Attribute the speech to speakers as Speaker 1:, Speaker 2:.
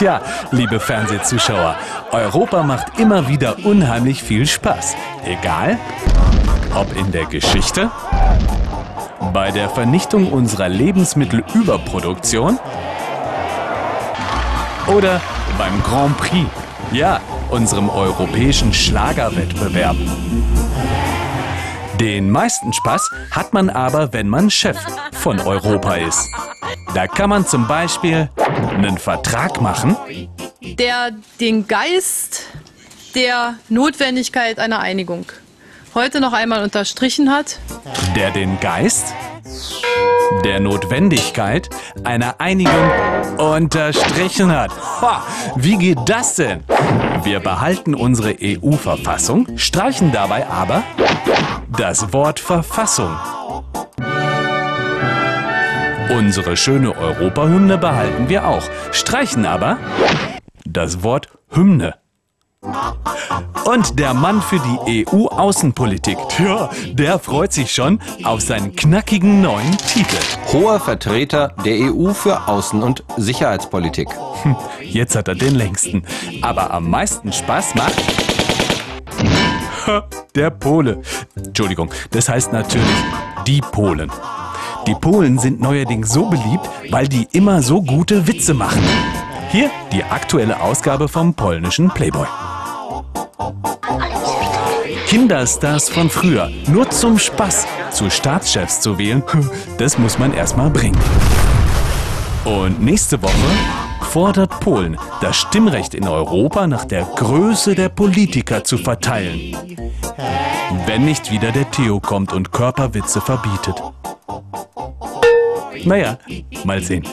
Speaker 1: Tja, liebe Fernsehzuschauer, Europa macht immer wieder unheimlich viel Spaß. Egal, ob in der Geschichte, bei der Vernichtung unserer Lebensmittelüberproduktion oder beim Grand Prix. Ja, unserem europäischen Schlagerwettbewerb. Den meisten Spaß hat man aber, wenn man Chef von Europa ist. Da kann man zum Beispiel einen Vertrag machen,
Speaker 2: der den Geist der Notwendigkeit einer Einigung heute noch einmal unterstrichen hat.
Speaker 1: der den Geist der Notwendigkeit einer Einigung unterstrichen hat. Ha, wie geht das denn? Wir behalten unsere EU-Verfassung, streichen dabei aber das Wort Verfassung. Unsere schöne Europahymne behalten wir auch, streichen aber das Wort Hymne. Und der Mann für die EU-Außenpolitik, tja, der freut sich schon auf seinen knackigen neuen Titel.
Speaker 3: Hoher Vertreter der EU für Außen- und Sicherheitspolitik.
Speaker 1: Hm, Jetzt hat er den längsten. Aber am meisten Spaß macht der Pole. Entschuldigung, das heißt natürlich die Polen. Die Polen sind neuerdings so beliebt, weil die immer so gute Witze machen. Hier die aktuelle Ausgabe vom polnischen Playboy. Kinderstars von früher, nur zum Spaß, zu Staatschefs zu wählen, das muss man erstmal bringen. Und nächste Woche fordert Polen, das Stimmrecht in Europa nach der Größe der Politiker zu verteilen. Wenn nicht wieder der Theo kommt und Körperwitze verbietet. Naja, mal sehen.